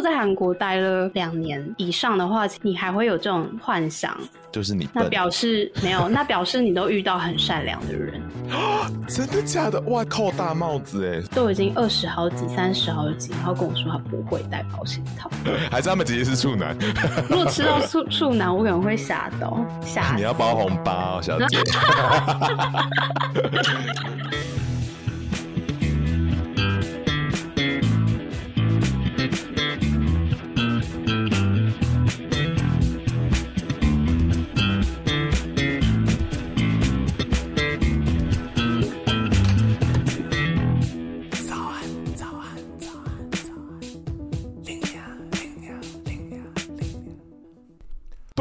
在韩国待了两年以上的话，你还会有这种幻想？就是你，那表示没有，那表示你都遇到很善良的人。真的假的？哇，扣大帽子哎！都已经二十好几、三十好几，然后跟我说他不会戴保险套，还是他们直接是处男？如果吃到处处男，我可能会吓到吓。你要包红包哦，小姐。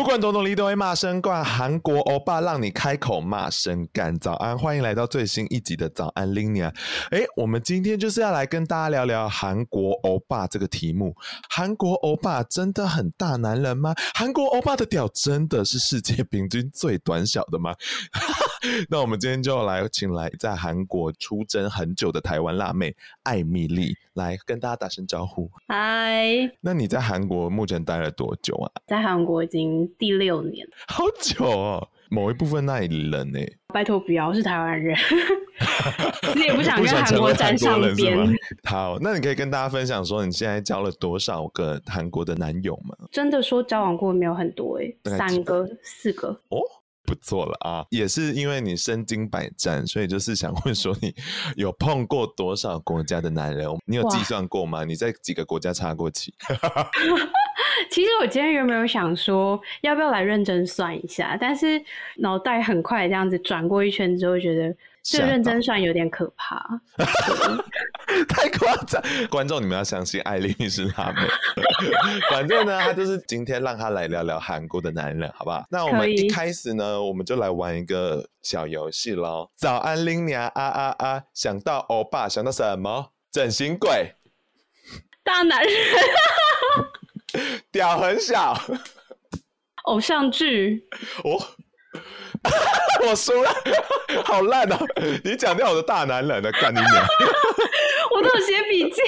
贯东东离都会骂声冠，韩国欧巴让你开口骂声干。早安，欢迎来到最新一集的早安 Linea。哎，我们今天就是要来跟大家聊聊韩国欧巴这个题目。韩国欧巴真的很大男人吗？韩国欧巴的屌真的是世界平均最短小的吗？那我们今天就来请来在韩国出征很久的台湾辣妹艾米丽来跟大家打声招呼。嗨，那你在韩国目前待了多久啊？在韩国已经第六年，好久哦。某一部分那里人呢？拜托不要，我是台湾人，你也不想跟韩国沾上边。好，那你可以跟大家分享说，你现在交了多少个韩国的男友吗？真的说交往过没有很多哎，三个、四个哦。不错了啊，也是因为你身经百战，所以就是想问说，你有碰过多少国家的男人？你有计算过吗？你在几个国家插过旗？其实我今天原本有想说，要不要来认真算一下，但是脑袋很快这样子转过一圈之后，觉得。这认真算有点可怕，太夸张！观众你们要相信艾莉是辣妹。反正呢，他就是今天让他来聊聊韩国的男人，好不好？那我们一开始呢，我们就来玩一个小游戏喽。早安，Linea 啊啊啊！想到欧巴，想到什么？整形鬼，大男人，屌很小，偶像剧，哦。我输了，好烂哦！你讲掉我的大男人了干你娘！我都有写笔记。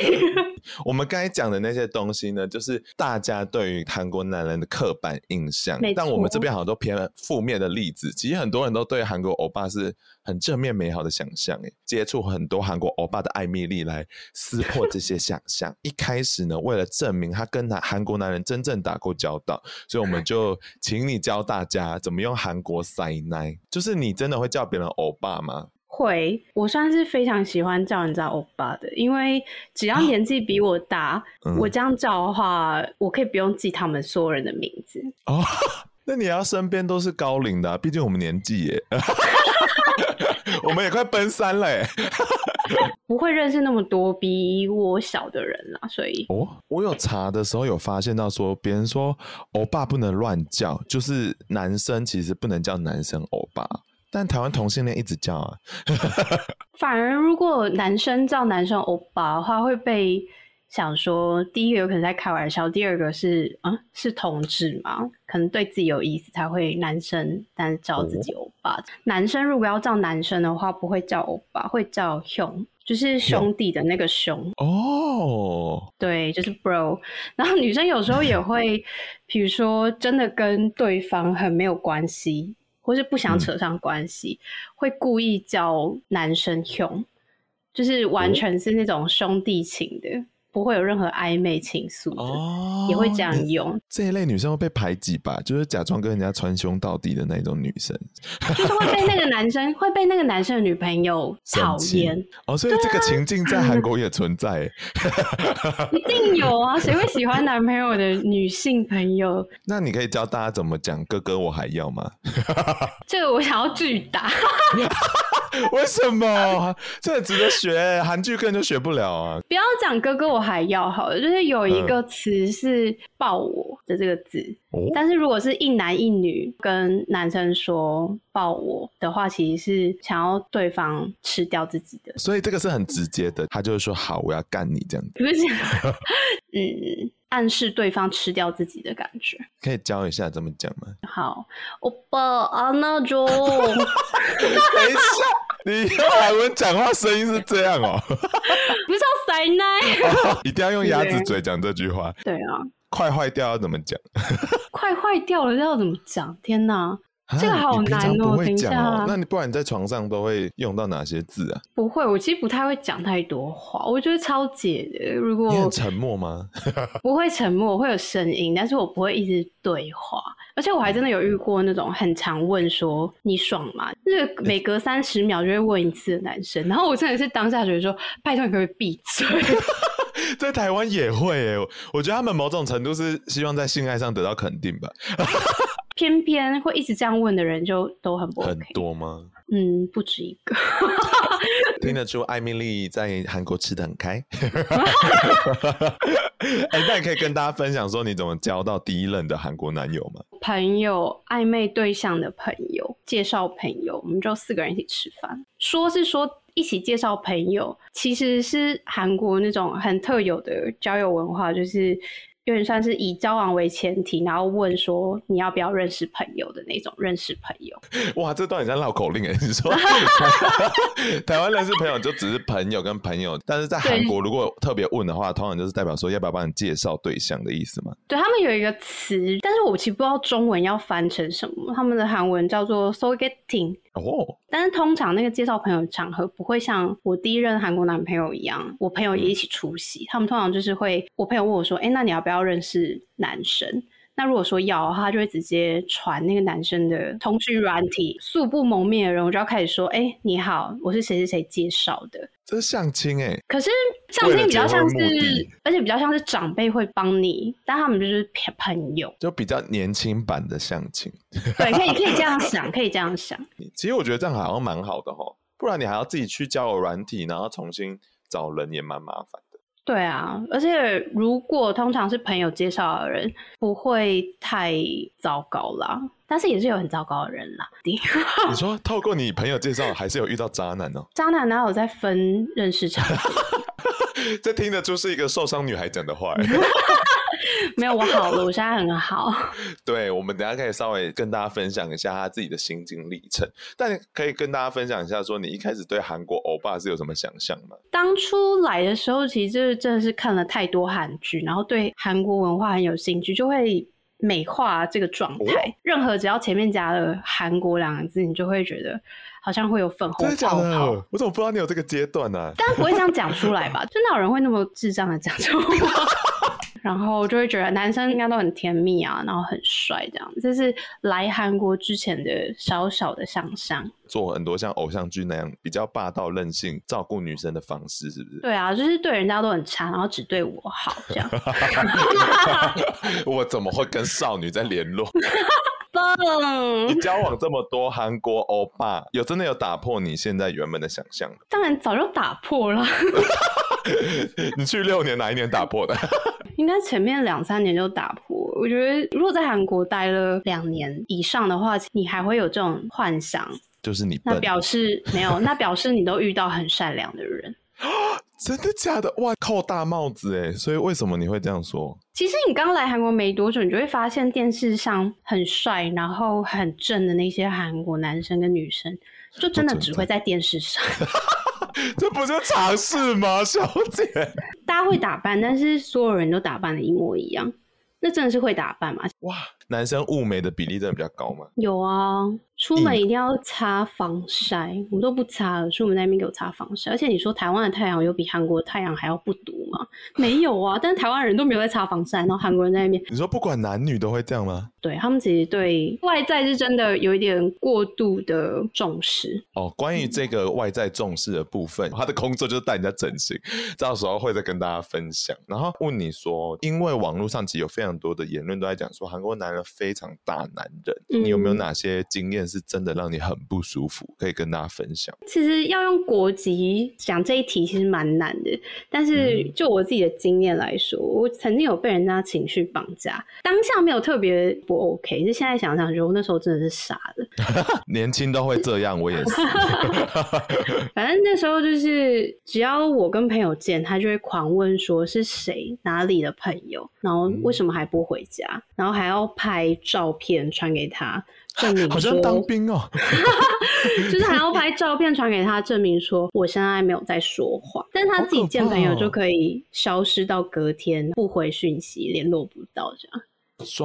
我们刚才讲的那些东西呢，就是大家对于韩国男人的刻板印象。但我们这边好像都偏负面的例子。其实很多人都对韩国欧巴是很正面美好的想象。哎，接触很多韩国欧巴的艾米丽来撕破这些想象。一开始呢，为了证明他跟男韩国男人真正打过交道，所以我们就请你教大家怎么用韩国塞奶。就是你真的会叫别人欧巴吗？会，我算是非常喜欢叫人家欧巴的，因为只要年纪比我大，嗯、我这样叫的话，我可以不用记他们所有人的名字。哦，那你要身边都是高龄的、啊，毕竟我们年纪耶，我们也快奔三了耶，不会认识那么多比我小的人啦，所以哦，我有查的时候有发现到说，别人说欧巴不能乱叫，就是男生其实不能叫男生欧巴。但台湾同性恋一直叫啊，反而如果男生叫男生欧巴的话，会被想说，第一个有可能在开玩笑，第二个是啊是同志嘛，可能对自己有意思才会男生，但是叫自己欧巴。哦、男生如果要叫男生的话，不会叫欧巴，会叫兄，就是兄弟的那个兄。哦，对，就是 bro。然后女生有时候也会，比如说真的跟对方很没有关系。或是不想扯上关系，嗯、会故意叫男生凶，就是完全是那种兄弟情的。不会有任何暧昧情愫的，哦，也会这样用。这一类女生会被排挤吧？就是假装跟人家穿胸到底的那种女生，就是会被那个男生会被那个男生的女朋友 讨厌。哦，所以这个情境在韩国也存在，一定有啊！谁会喜欢男朋友的女性朋友？那你可以教大家怎么讲“哥哥我还要”吗？这个我想要拒答。为什么？这个值得学，韩剧根本就学不了啊！不要讲“哥哥我还要”好了，就是有一个词是“抱我”的这个字。嗯，但是如果是一男一女跟男生说“抱我”的话，其实是想要对方吃掉自己的。所以这个是很直接的，他就是说：“好，我要干你这样子。”不是，嗯。暗示对方吃掉自己的感觉，可以教一下怎么讲吗？好，欧巴阿那种。等一下，你用韩文讲话声音是这样哦、喔，不是要塞奶，一定要用鸭子嘴讲这句话。对啊，快坏掉要怎么讲？快坏掉了要怎么讲？天哪！这个好难哦、喔，等一下。那你不然你在床上都会用到哪些字啊？不会，我其实不太会讲太多话，我觉得超解的。如果你很沉默吗？不会沉默，会有声音，但是我不会一直对话。而且我还真的有遇过那种很常问说你爽吗？就是每隔三十秒就会问一次的男生，然后我真的是当下觉得说，拜托你可不可以闭嘴？在台湾也会诶，我觉得他们某种程度是希望在性爱上得到肯定吧。偏偏会一直这样问的人就都很不、OK、很多吗？嗯，不止一个。听得出艾米丽在韩国吃的很开。哎、欸，那你可以跟大家分享说你怎么交到第一任的韩国男友吗？朋友暧昧对象的朋友介绍朋友，我们就四个人一起吃饭。说是说一起介绍朋友，其实是韩国那种很特有的交友文化，就是。有点算是以交往为前提，然后问说你要不要认识朋友的那种认识朋友。哇，这段很像绕口令哎！你说 台湾认识朋友就只是朋友跟朋友，但是在韩国如果特别问的话，通常就是代表说要不要帮你介绍对象的意思嘛？对，他们有一个词，但是我其实不知道中文要翻成什么，他们的韩文叫做 sogeting。哦，但是通常那个介绍朋友的场合不会像我第一任韩国男朋友一样，我朋友也一起出席。嗯、他们通常就是会，我朋友问我说：“哎、欸，那你要不要认识男生？”那如果说要的话，他就会直接传那个男生的通讯软体，素不谋面的人，我就要开始说：“哎、欸，你好，我是谁谁谁介绍的。”这是相亲哎，可是相亲比较像是，而且比较像是长辈会帮你，但他们就是朋友，就比较年轻版的相亲。对，可以可以这样 想，可以这样想。其实我觉得这样好像蛮好的齁，不然你还要自己去交友软体，然后重新找人也蛮麻烦的。对啊，而且如果通常是朋友介绍的人，不会太糟糕啦。但是也是有很糟糕的人啦。你 说透过你朋友介绍，还是有遇到渣男哦？渣男哪有在分认识场合？这听得出是一个受伤女孩讲的话。没有，我好了，我现在很好。对，我们等下可以稍微跟大家分享一下他自己的心经历程，但可以跟大家分享一下，说你一开始对韩国欧巴是有什么想象吗？当初来的时候，其实就是真的是看了太多韩剧，然后对韩国文化很有兴趣，就会美化这个状态。哦、任何只要前面加了“韩国”两个字，你就会觉得好像会有粉红泡泡。我怎么不知道你有这个阶段呢、啊？但不会这样讲出来吧？真的有人会那么智障的讲出来？然后就会觉得男生应该都很甜蜜啊，然后很帅这样。这是来韩国之前的小小的想象，做很多像偶像剧那样比较霸道任性照顾女生的方式，是不是？对啊，就是对人家都很差，然后只对我好这样。我怎么会跟少女在联络？棒！你交往这么多韩国欧巴，有真的有打破你现在原本的想象？当然早就打破了。你去六年哪一年打破的？应该前面两三年就打破。我觉得如果在韩国待了两年以上的话，你还会有这种幻想，就是你。那表示没有，那表示你都遇到很善良的人。真的假的？哇，扣大帽子哎！所以为什么你会这样说？其实你刚来韩国没多久，你就会发现电视上很帅，然后很正的那些韩国男生跟女生，就真的只会在电视上。这不是常识吗，小姐？大家会打扮，但是所有人都打扮的一模一样，那真的是会打扮吗？哇，男生雾眉的比例真的比较高吗？有啊。出门一定要擦防晒，我都不擦了。出门那边给我擦防晒，而且你说台湾的太阳有比韩国的太阳还要不毒吗？没有啊，但是台湾人都没有在擦防晒，然后韩国人在那边，你说不管男女都会这样吗？对，他们其实对外在是真的有一点过度的重视哦。关于这个外在重视的部分，他的工作就是带人家整形，到时候会再跟大家分享。然后问你说，因为网络上其实有非常多的言论都在讲说韩国男人非常大男人，嗯，你有没有哪些经验？是真的让你很不舒服，可以跟大家分享。其实要用国籍讲这一题，其实蛮难的。但是就我自己的经验来说，嗯，我曾经有被人家情绪绑架，当下没有特别不 OK，是现在想想，觉得我那时候真的是傻了。年轻都会这样，我也是。反正那时候就是，只要我跟朋友见，他就会狂问说是谁、哪里的朋友，然后为什么还不回家，嗯，然后还要拍照片传给他。证明好像当兵哦，就是还要拍照片传给他，证明说我现在没有在说谎，但他自己见朋友就可以消失到隔天不回讯息，联络不到这样。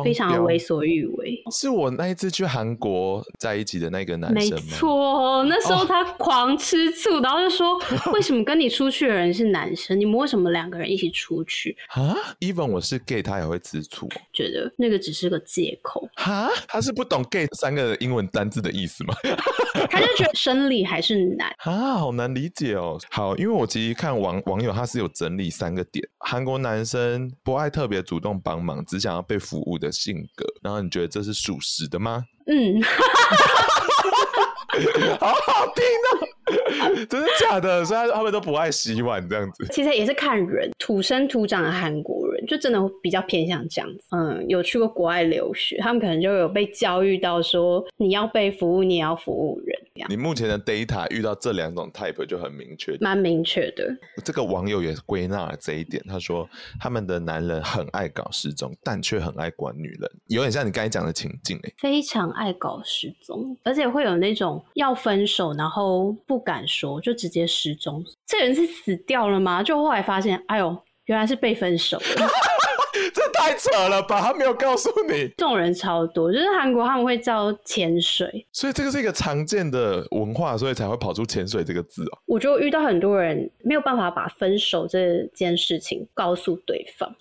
非常为所欲为，是我那一次去韩国在一起的那个男生吗？没错，那时候他狂吃醋，哦、然后就说：“为什么跟你出去的人是男生？你们为什么两个人一起出去？”啊，even 我是 gay，他也会吃醋，觉得那个只是个借口。哈，他是不懂 gay 三个英文单字的意思吗？他就觉得生理还是男啊，好难理解哦。好，因为我其实看网网友他是有整理三个点：韩国男生不爱特别主动帮忙，只想要被服务。物的性格，然后你觉得这是属实的吗？嗯，好好听哦，真的假的？所以他们都不爱洗碗这样子。其实也是看人，土生土长的韩国人就真的比较偏向这样子。嗯，有去过国外留学，他们可能就有被教育到说，你要被服务，你也要服务人。你目前的 data 遇到这两种 type 就很明确，蛮明确的。这个网友也归纳了这一点，他说他们的男人很爱搞失踪，但却很爱管女人，有点像你刚才讲的情境哎，非常爱搞失踪，而且会有那种要分手然后不敢说，就直接失踪。这人是死掉了吗？就后来发现，哎呦，原来是被分手了。这太扯了吧！他没有告诉你，这种人超多，就是韩国他们会叫潜水，所以这个是一个常见的文化，所以才会跑出潜水这个字哦。我就遇到很多人没有办法把分手这件事情告诉对方，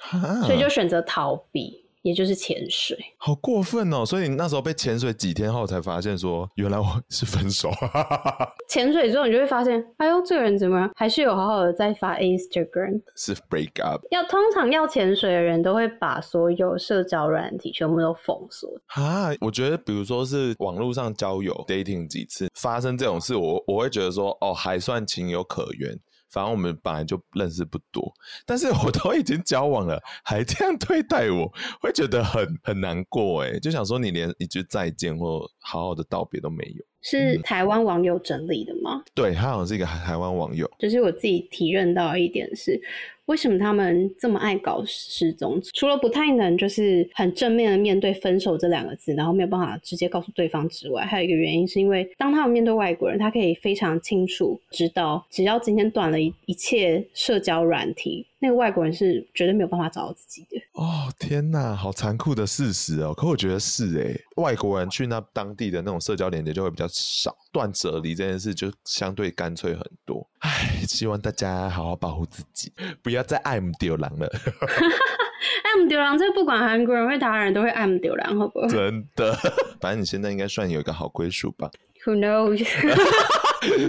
所以就选择逃避。也就是潜水，好过分哦！所以你那时候被潜水几天后才发现说，原来我是分手。潜水之后，你就会发现，哎呦，这个人怎么还是有好好的在发 Instagram？是 break up？要通常要潜水的人都会把所有社交软体全部都封锁啊！我觉得，比如说是网络上交友 dating 几次发生这种事，我我会觉得说，哦，还算情有可原。反正我们本来就认识不多，但是我都已经交往了，还这样对待我，会觉得很很难过哎，就想说你连一句再见或好好的道别都没有。是台湾网友整理的吗？嗯、对，他好像是一个台湾网友。就是我自己体认到一点是。为什么他们这么爱搞失踪？除了不太能就是很正面的面对分手这两个字，然后没有办法直接告诉对方之外，还有一个原因是因为当他们面对外国人，他可以非常清楚知道，只要今天断了一一切社交软体，那个外国人是绝对没有办法找到自己的。哦，天哪，好残酷的事实哦！可我觉得是诶，外国人去那当地的那种社交连接就会比较少，断舍离这件事就相对干脆很多。唉，希望大家好好保护自己，不要再爱慕丢狼了。爱慕丢狼，这不管韩国人或台湾人都会爱慕丢狼，好不好？真的，反正你现在应该算有一个好归属吧。Who knows？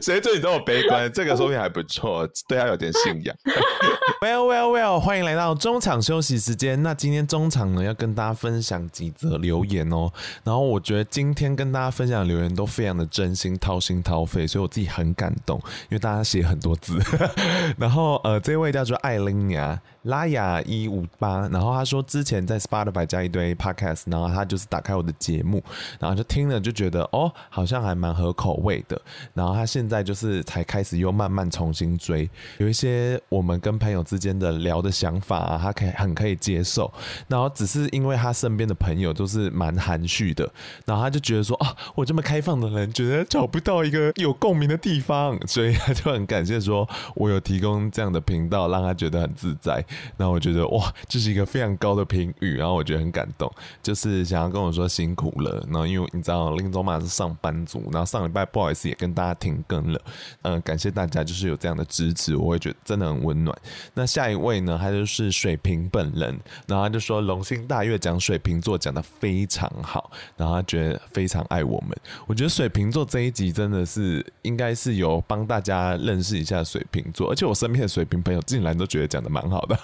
谁对你这么悲观？这个说明还不错，对他有点信仰。well well well，欢迎来到中场休息时间。那今天中场呢，要跟大家分享几则留言哦。然后我觉得今天跟大家分享的留言都非常的真心，掏心掏肺，所以我自己很感动，因为大家写很多字。然后呃，这位叫做艾琳亚。拉雅一五八，然后他说之前在 Spotify 加一堆 Podcast，然后他就是打开我的节目，然后就听了就觉得哦，好像还蛮合口味的。然后他现在就是才开始又慢慢重新追，有一些我们跟朋友之间的聊的想法啊，他可以很可以接受。然后只是因为他身边的朋友都是蛮含蓄的，然后他就觉得说啊，我这么开放的人，觉得找不到一个有共鸣的地方，所以他就很感谢说我有提供这样的频道，让他觉得很自在。然后我觉得哇，这是一个非常高的评语，然后我觉得很感动，就是想要跟我说辛苦了。然后因为你知道林总嘛是上班族，然后上礼拜不好意思也跟大家停更了，嗯，感谢大家就是有这样的支持，我会觉得真的很温暖。那下一位呢，他就是水瓶本人，然后他就说龙心大悦讲水瓶座讲得非常好，然后他觉得非常爱我们。我觉得水瓶座这一集真的是应该是有帮大家认识一下水瓶座，而且我身边的水瓶朋友竟然都觉得讲得蛮好的。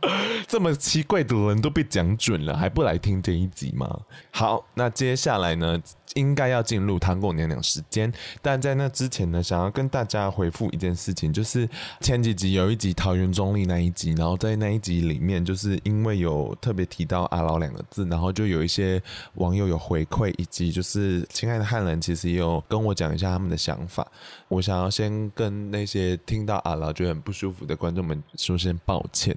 这么奇怪的人都被讲准了，还不来听这一集吗？好，那接下来呢，应该要进入糖果娘娘时间，但在那之前呢，想要跟大家回复一件事情，就是前几集有一集桃园中立那一集，然后在那一集里面，就是因为有特别提到阿劳两个字，然后就有一些网友有回馈，以及就是亲爱的汉人其实也有跟我讲一下他们的想法。我想要先跟那些听到阿劳觉得很不舒服的观众们说声抱歉。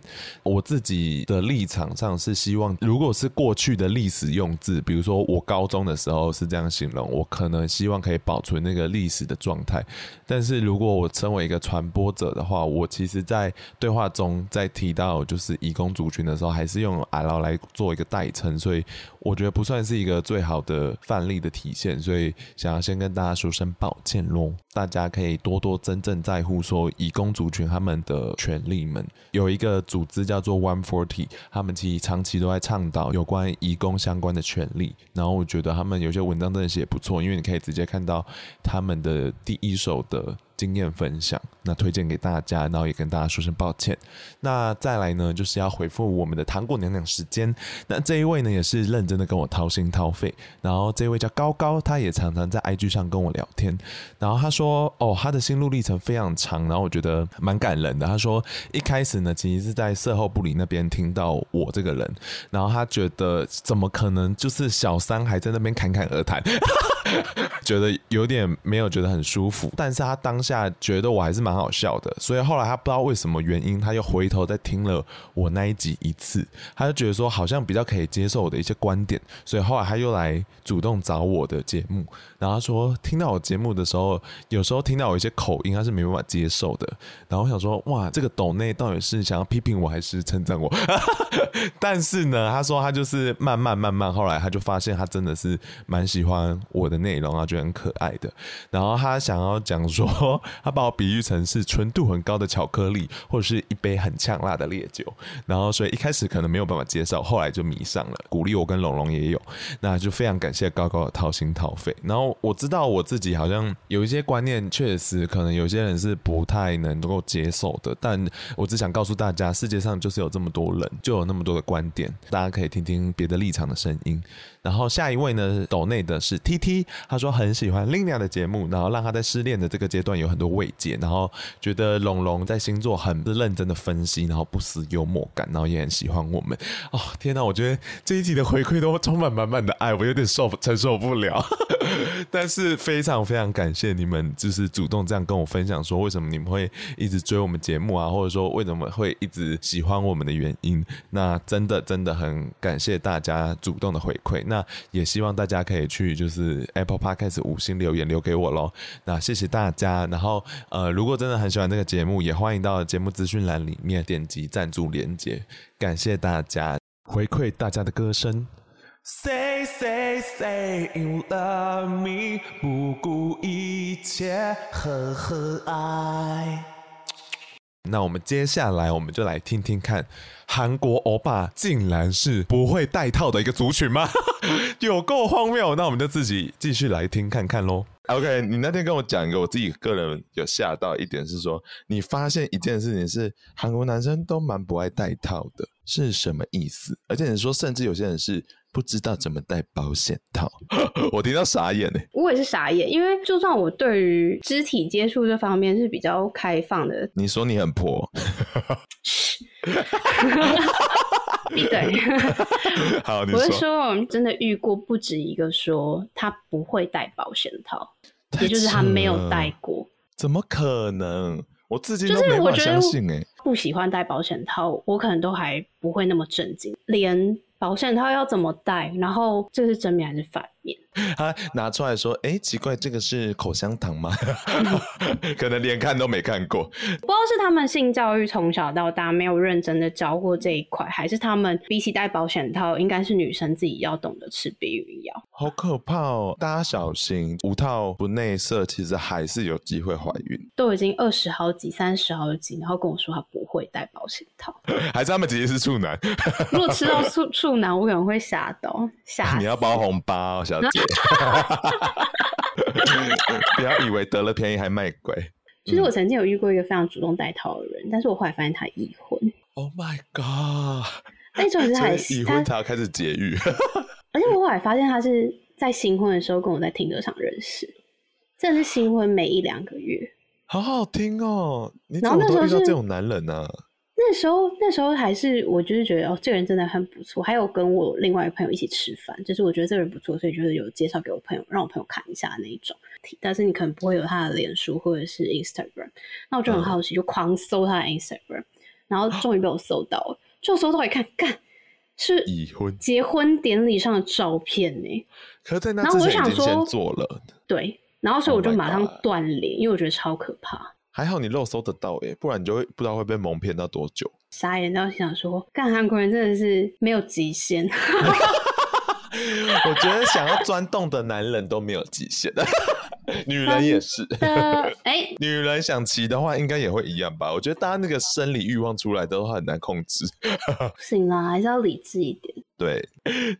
我自己的立场上是希望，如果是过去的历史用字，比如说我高中的时候是这样形容，我可能希望可以保存那个历史的状态。但是如果我成为一个传播者的话，我其实在对话中在提到就是移工族群的时候，还是用阿劳来做一个代称，所以我觉得不算是一个最好的范例的体现。所以想要先跟大家说声抱歉喽，大家。可以多多真正在乎说移工族群他们的权利们。有一个组织叫做 One Forty，他们其实长期都在倡导有关移工相关的权利。然后我觉得他们有些文章真的写不错，因为你可以直接看到他们的第一手的。经验分享，那推荐给大家，然后也跟大家说声抱歉。那再来呢，就是要回复我们的糖果娘娘时间。那这一位呢，也是认真的跟我掏心掏肺。然后这位叫高高，他也常常在 IG 上跟我聊天。然后他说，哦，他的心路历程非常长，然后我觉得蛮感人的。他说一开始呢，其实是在售后部里那边听到我这个人，然后他觉得怎么可能就是小三还在那边侃侃而谈，觉得有点没有觉得很舒服。但是他当下。下觉得我还是蛮好笑的，所以后来他不知道为什么原因，他又回头再听了我那一集一次，他就觉得说好像比较可以接受我的一些观点，所以后来他又来主动找我的节目，然后他说听到我节目的时候，有时候听到我一些口音，他是没办法接受的。然后我想说，哇，这个抖内到底是想要批评我还是称赞我？但是呢，他说他就是慢慢慢慢，后来他就发现他真的是蛮喜欢我的内容啊，觉得很可爱的。然后他想要讲说。他把我比喻成是纯度很高的巧克力，或者是一杯很呛辣的烈酒，然后所以一开始可能没有办法接受，后来就迷上了。鼓励我跟龙龙也有，那就非常感谢高高的掏心掏肺。然后我知道我自己好像有一些观念，确实可能有些人是不太能够接受的，但我只想告诉大家，世界上就是有这么多人，就有那么多的观点，大家可以听听别的立场的声音。然后下一位呢，抖内的是 T T，他说很喜欢 Lina 的节目，然后让他在失恋的这个阶段有很多慰藉，然后觉得龙龙在星座很认真的分析，然后不失幽默感，然后也很喜欢我们。哦，天哪，我觉得这一集的回馈都充满满满的爱，我有点受承受不了。但是非常非常感谢你们，就是主动这样跟我分享说为什么你们会一直追我们节目啊，或者说为什么会一直喜欢我们的原因。那真的真的很感谢大家主动的回馈。那也希望大家可以去就是 Apple Podcast 五星留言留给我喽。那谢谢大家。然后呃，如果真的很喜欢这个节目，也欢迎到节目资讯栏里面点击赞助连接。感谢大家回馈大家的歌声。Say say say you love me，不顾一切呵呵爱。那我们接下来我们就来听听看。韩国欧巴竟然是不会戴套的一个族群吗？有够荒谬！那我们就自己继续来听看看喽。OK，你那天跟我讲一个，我自己个人有吓到一点是说，你发现一件事情是韩国男生都蛮不爱戴套的，是什么意思？而且你说，甚至有些人是。不知道怎么戴保险套，我听到傻眼呢。我也是傻眼，因为就算我对于肢体接触这方面是比较开放的。你说你很婆？闭嘴！好。我是说，我们真的遇过不止一个说他不会戴保险套。也就是他没有戴过。怎么可能？我自己都没法相信哎、欸。不喜欢戴保险套，我可能都还不会那么震惊，连。保险套要怎么戴？然后这是正面还是反面？他拿出来说：“哎，奇怪，这个是口香糖吗？可能连看都没看过。不知道是他们性教育从小到大没有认真的教过这一块，还是他们比起戴保险套，应该是女生自己要懂得吃避孕药。好可怕哦！大家小心，无套不内射，其实还是有机会怀孕。都已经二十好几、三十好几，然后跟我说他不会戴保险套，还是他们直接是处男？如果吃到处处男，我可能会吓到。吓！你要包红包，小姐。不要以为得了便宜还卖乖。其实我曾经有遇过一个非常主动戴套的人，但是我后来发现他已婚。Oh my god！那种是还已婚才要开始节育。而且我后来发现他是在新婚的时候跟我在停车场认识，真的是新婚没一两个月，好好听哦。你怎么都遇到这种男人呢、啊？那时候那时候还是我就是觉得哦，这个人真的很不错。还有跟我另外一个朋友一起吃饭，就是我觉得这个人不错，所以就是有介绍给我朋友，让我朋友看一下那一种。但是你可能不会有他的脸书或者是 Instagram，那我就很好奇，就狂搜他的 Instagram，、嗯、然后终于被我搜到了，就搜到一看，干。是已婚结婚典礼上的照片呢，可是在那之前已经先做了，对，然后所以我就马上断联，因为我觉得超可怕。还好你肉搜得到耶，不然你就会不知道会被蒙骗到多久。傻眼，到想说，干韩国人真的是没有极限。我觉得想要钻洞的男人都没有极限的。女人也是，哎、欸，女人想骑的话，应该也会一样吧？我觉得大家那个生理欲望出来都很难控制。不 行啦，还是要理智一点。对，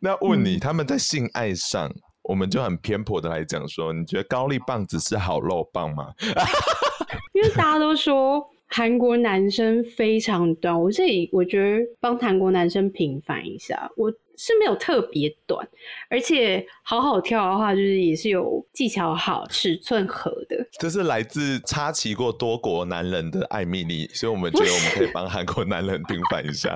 那问你，嗯、他们在性爱上，我们就很偏颇的来讲说，你觉得高丽棒子是好肉棒吗？因为大家都说韩国男生非常短，我这里我觉得帮韩国男生平反一下，我。是没有特别短，而且好好跳的话，就是也是有技巧好、尺寸合的。这是来自插旗过多国男人的艾米丽，所以我们觉得我们可以帮韩国男人平反一下。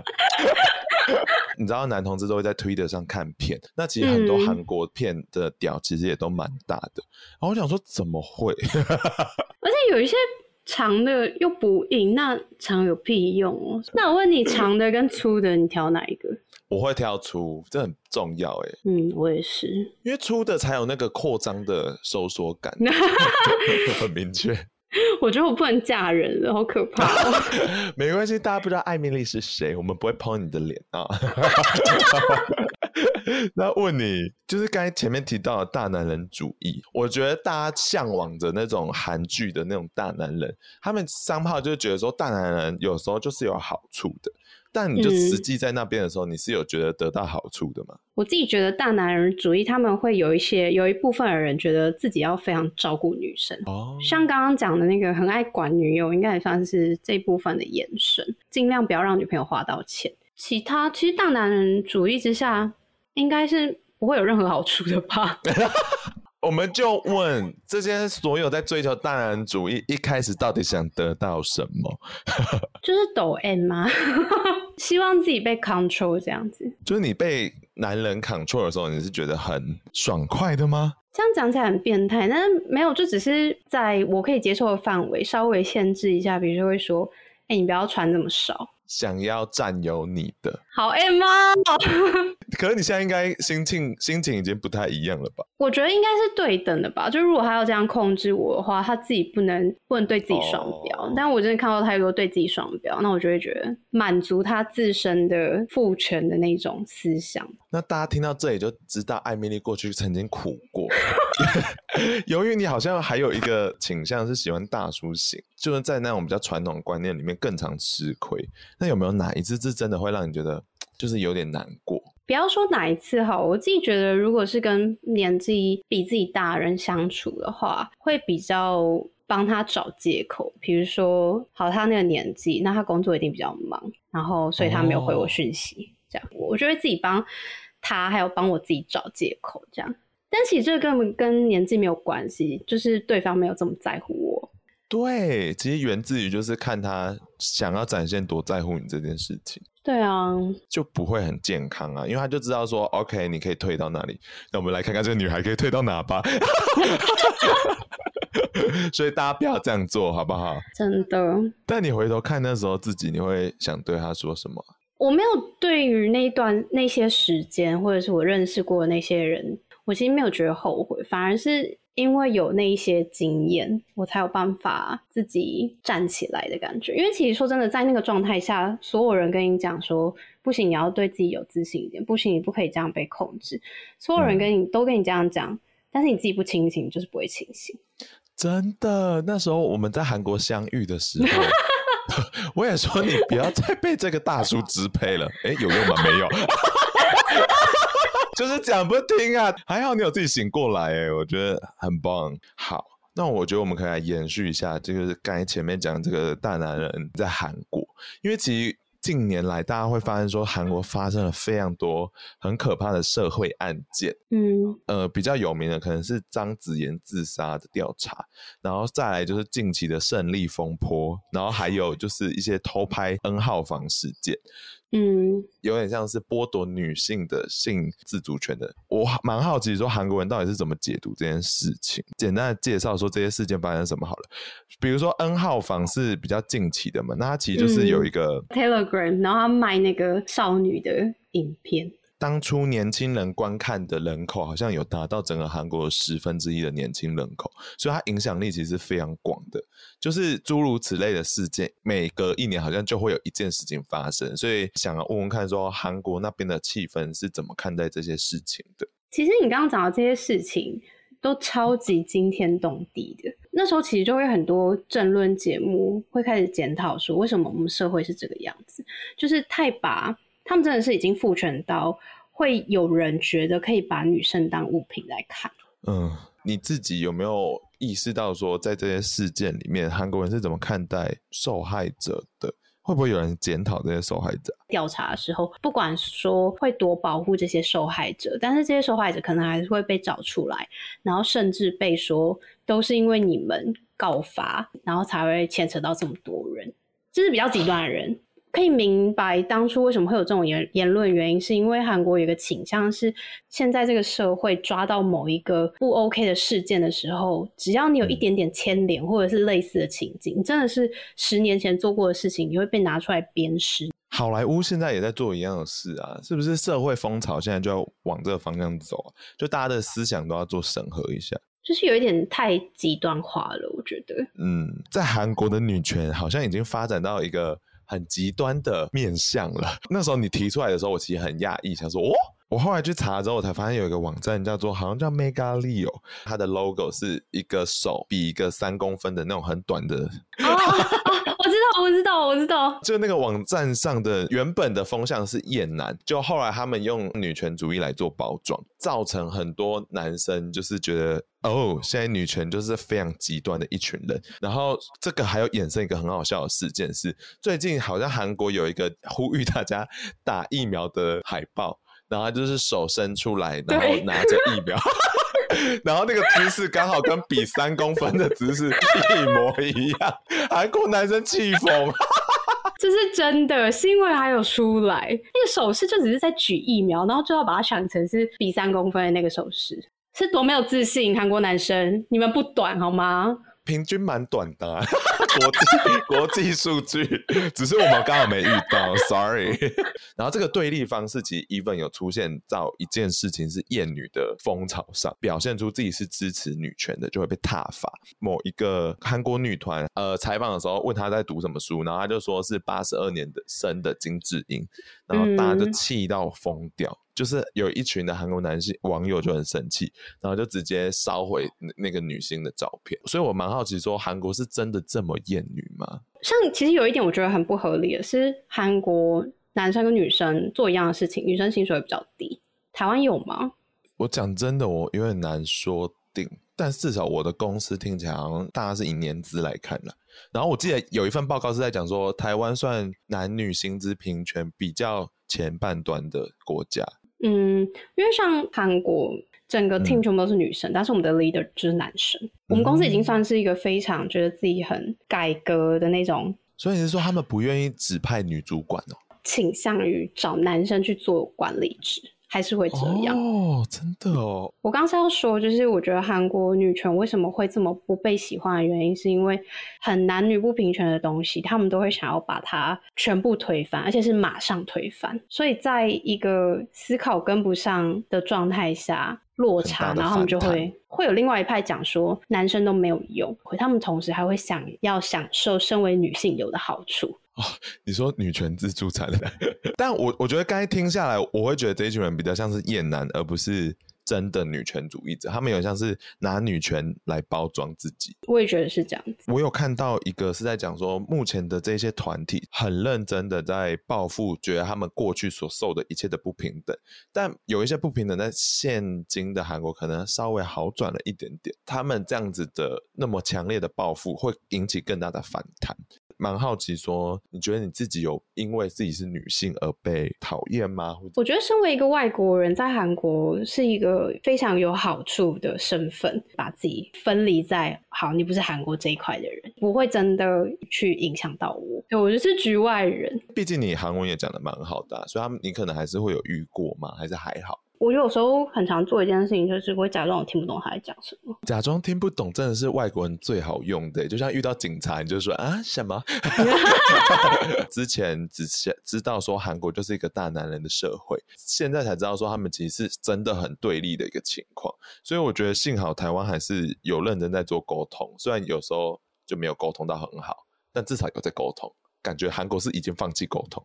你知道男同志都会在 Twitter 上看片，那其实很多韩国片的屌其实也都蛮大的。然后我想说，怎么会？而且有一些长的又不硬，那长有屁用哦？那我问你，长的跟粗的，你挑哪一个？我会挑粗，这很重要哎。嗯，我也是，因为粗的才有那个扩张的收缩感，很明确。我觉得我不能嫁人了，好可怕哦。没关系，大家不知道艾米丽是谁，我们不会碰你的脸啊。那问你，就是刚才前面提到的大男人主义，我觉得大家向往着那种韩剧的那种大男人，他们三炮就觉得说大男人有时候就是有好处的。但你就实际在那边的时候，嗯，你是有觉得得到好处的吗？我自己觉得大男人主义，他们会有一些有一部分的人觉得自己要非常照顾女生，哦，像刚刚讲的那个很爱管女友，应该也算是这部分的延伸，尽量不要让女朋友花到钱。其他其实大男人主义之下，应该是不会有任何好处的吧？我们就问这些所有在追求大男主义，一开始到底想得到什么？就是抖 M 吗？希望自己被 control 这样子。就是你被男人 control 的时候，你是觉得很爽快的吗？这样讲起来很变态，但是没有，就只是在我可以接受的范围稍微限制一下，比如说会说，哎、欸，你不要穿这么少。想要占有你的好 M 吗？可是你现在应该心情心情已经不太一样了吧？我觉得应该是对等的吧。就如果他要这样控制我的话，他自己不能不能对自己双标。Oh. 但我真的看到太多对自己双标，那我就会觉得满足他自身的父权的那种思想。那大家听到这里就知道艾米丽过去曾经苦过。由于你好像还有一个倾向是喜欢大叔型，就是在那种比较传统的观念里面更常吃亏。那有没有哪一次是真的会让你觉得就是有点难过？不要说哪一次哈，我自己觉得，如果是跟年纪比自己大的人相处的话，会比较帮他找借口。比如说，好，他那个年纪，那他工作一定比较忙，然后所以他没有回我讯息，哦、这样我就会自己帮他，还有帮我自己找借口，这样。但其实这根本跟年纪没有关系，就是对方没有这么在乎我。对，其实源自于就是看他想要展现多在乎你这件事情。对啊，就不会很健康啊，因为他就知道说，OK，你可以退到哪里，那我们来看看这个女孩可以退到哪吧。所以大家不要这样做，好不好？真的。但你回头看那时候自己，你会想对他说什么？我没有对于那一段那些时间，或者是我认识过的那些人，我其实没有觉得后悔，反而是。因为有那一些经验，我才有办法自己站起来的感觉。因为其实说真的，在那个状态下，所有人跟你讲说不行，你要对自己有自信一点，不行，你不可以这样被控制。所有人跟你、嗯、都跟你这样讲，但是你自己不清醒，就是不会清醒。真的，那时候我们在韩国相遇的时候，我也说你不要再被这个大叔支配了。哎，有用吗？没有。就是讲不听啊，还好你有自己醒过来哎，我觉得很棒。好，那我觉得我们可以来延续一下，就是刚才前面讲这个大男人在韩国，因为其实。近年来，大家会发现说，韩国发生了非常多很可怕的社会案件。嗯，呃，比较有名的可能是张子妍自杀的调查，然后再来就是近期的胜利风波，然后还有就是一些偷拍 N 号房事件。嗯，有点像是剥夺女性的性自主权的。我蛮好奇说，韩国人到底是怎么解读这件事情？简单的介绍说这些事件发生什么好了。比如说 N 号房是比较近期的嘛，那它其实就是有一个 Telegram，然后他卖那个少女的影片。当初年轻人观看的人口好像有达到整个韩国十分之一的年轻人口，所以它影响力其实是非常广的。就是诸如此类的事件，每隔一年好像就会有一件事情发生，所以想要问问看，说韩国那边的气氛是怎么看待这些事情的？其实你刚刚讲的这些事情都超级惊天动地的，那时候其实就会很多政论节目会开始检讨说，为什么我们社会是这个样子，就是太把。他们真的是已经父权到会有人觉得可以把女生当物品来看。嗯，你自己有没有意识到说，在这些事件里面，韩国人是怎么看待受害者的？会不会有人检讨这些受害者？调查的时候，不管说会多保护这些受害者，但是这些受害者可能还是会被找出来，然后甚至被说都是因为你们告发，然后才会牵扯到这么多人，这是比较极端的人。可以明白当初为什么会有这种言言论，原因是因为韩国有一个倾向是，现在这个社会抓到某一个不 OK 的事件的时候，只要你有一点点牵连或者是类似的情景，真的是十年前做过的事情，你会被拿出来鞭尸。好莱坞现在也在做一样的事啊，是不是？社会风潮现在就要往这个方向走，就大家的思想都要做审核一下，就是有一点太极端化了，我觉得。嗯，在韩国的女权好像已经发展到一个。很极端的面相了。那时候你提出来的时候，我其实很讶异，想说哦。我后来去查之后，我才发现有一个网站叫做好像叫 Mega Leo，它的 logo 是一个手比一个三公分的那种很短的。我知道，我知道。就那个网站上的原本的风向是厌男，就后来他们用女权主义来做包装，造成很多男生就是觉得哦，现在女权就是非常极端的一群人。然后这个还有衍生一个很好笑的事件是，最近好像韩国有一个呼吁大家打疫苗的海报。然后就是手伸出来，然后拿着疫苗，然后那个姿势刚好跟比三公分的姿势一模一样，韩国男生气疯。这是真的，是因为还有出来，那个手势就只是在举疫苗，然后就要把它想成是比三公分的那个手势，是多没有自信，韩国男生，你们不短好吗？平均蛮短的，啊，国际 国际数据，只是我们刚好没遇到，sorry。然后这个对立方式其实 even 有出现到一件事情是厌女的风潮上，表现出自己是支持女权的，就会被挞伐。某一个韩国女团，呃，采访的时候问她在读什么书，然后她就说是八十二年的生的金智英，然后大家就气到疯掉。嗯就是有一群的韩国男性网友就很生气，然后就直接烧毁那个女星的照片。所以我蛮好奇，说韩国是真的这么厌女吗？像其实有一点我觉得很不合理的是，韩国男生跟女生做一样的事情，女生薪水会比较低。台湾有吗？我讲真的，我有点难说定。但至少我的公司听起来好像大家是以年资来看的。然后我记得有一份报告是在讲说，台湾算男女薪资平权比较前半段的国家。嗯，因为像韩国整个 team 全部都是女生，嗯，但是我们的 leader 就是男生。我们公司已经算是一个非常觉得自己很改革的那种所以你是说他们不愿意指派女主管哦？倾向于找男生去做管理职。还是会这样哦，真的哦。我刚才要说，就是我觉得韩国女权为什么会这么不被喜欢的原因，是因为很男女不平权的东西，他们都会想要把它全部推翻，而且是马上推翻。所以在一个思考跟不上的状态下，落差，然后他们就会会有另外一派讲说，男生都没有用，他们同时还会想要享受身为女性有的好处。哦，你说女权自助餐的，但我我觉得刚才听下来，我会觉得这一群人比较像是厌男，而不是真的女权主义者。他们有像是拿女权来包装自己。我也觉得是这样子。我有看到一个是在讲说，目前的这些团体很认真的在报复，觉得他们过去所受的一切的不平等。但有一些不平等，在现今的韩国可能稍微好转了一点点。他们这样子的那么强烈的报复，会引起更大的反弹。蛮好奇，说你觉得你自己有因为自己是女性而被讨厌吗？我觉得身为一个外国人，在韩国是一个非常有好处的身份，把自己分离在好，你不是韩国这一块的人，不会真的去影响到我。对，我就是局外人。毕竟你韩文也讲的蛮好的啊，所以他们你可能还是会有遇过吗？还是还好？我有时候很常做一件事情，就是会假装我听不懂他在讲什么。假装听不懂真的是外国人最好用的，就像遇到警察，你就说啊什么？之前只知道说韩国就是一个大男人的社会，现在才知道说他们其实是真的很对立的一个情况。所以我觉得幸好台湾还是有认真在做沟通，虽然有时候就没有沟通到很好，但至少有在沟通。感觉韩国是已经放弃沟通，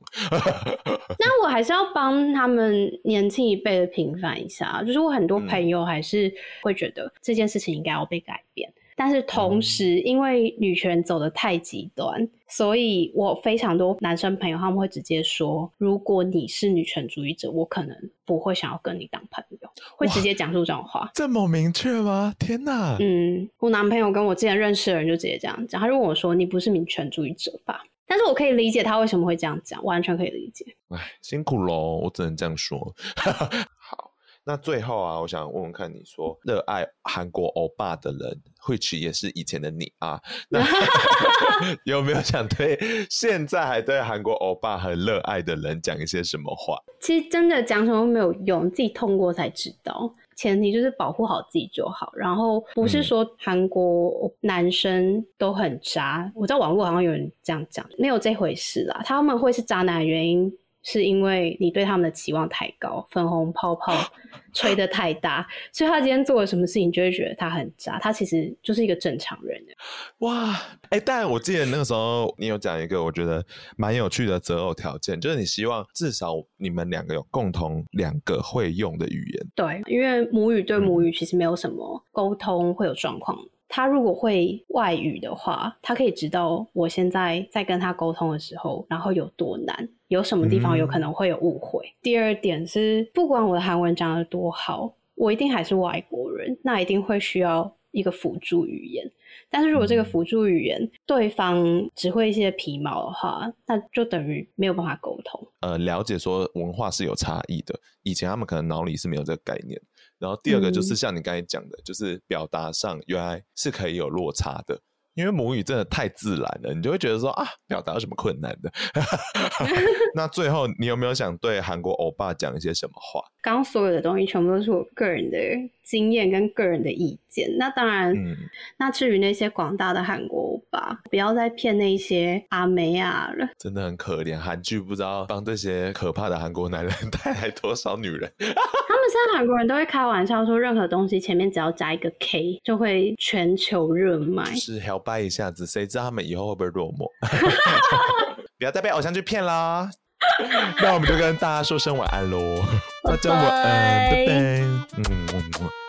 那我还是要帮他们年轻一辈的平反一下。就是我很多朋友还是会觉得这件事情应该要被改变，嗯、但是同时因为女权走得太极端，嗯、所以我非常多男生朋友他们会直接说：如果你是女权主义者，我可能不会想要跟你当朋友，会直接讲出这种话。这么明确吗？天哪！嗯，我男朋友跟我之前认识的人就直接这样讲，他就问我说：“你不是女权主义者吧？”但是我可以理解他为什么会这样讲，完全可以理解。哎，辛苦喽，我只能这样说。好，那最后啊，我想问问看，你说热爱韩国欧巴的人，或许也是以前的你啊，那 有没有想对现在还对韩国欧巴很热爱的人讲一些什么话？其实真的讲什么都没有用，自己痛过才知道。前提就是保护好自己就好，然后不是说韩国男生都很渣。嗯、我在网络好像有人这样讲，没有这回事啦。他们会是渣男的原因，是因为你对他们的期望太高，粉红泡泡 吹得太大，所以他今天做了什么事情，就会觉得他很渣。他其实就是一个正常人。哇，哎、欸，但我记得那个时候你有讲一个我觉得蛮有趣的择偶条件，就是你希望至少你们两个有共同两个会用的语言。对，因为母语对母语其实没有什么沟通会有状况。嗯他如果会外语的话，他可以知道我现在在跟他沟通的时候，然后有多难，有什么地方有可能会有误会。嗯、第二点是，不管我的韩文讲得多好，我一定还是外国人，那一定会需要一个辅助语言。但是如果这个辅助语言对方只会一些皮毛的话，那就等于没有办法沟通。呃，了解说文化是有差异的，以前他们可能脑里是没有这个概念。然后第二个就是像你刚才讲的，嗯、就是表达上原来是可以有落差的，因为母语真的太自然了，你就会觉得说啊，表达有什么困难的？那最后你有没有想对韩国欧巴讲一些什么话？刚刚所有的东西全部都是我个人的经验跟个人的意见。那当然，嗯、那至于那些广大的韩国欧巴，不要再骗那些阿梅亚了。真的很可怜，韩剧不知道帮这些可怕的韩国男人 带来多少女人。现在韩国人都会开玩笑说，任何东西前面只要加一个 K，就会全球热卖。是 help by 一下子，谁知道他们以后会不会落寞？不要再被偶像剧骗啦！那我们就跟大家说声晚安喽，大家晚安，拜拜，嗯。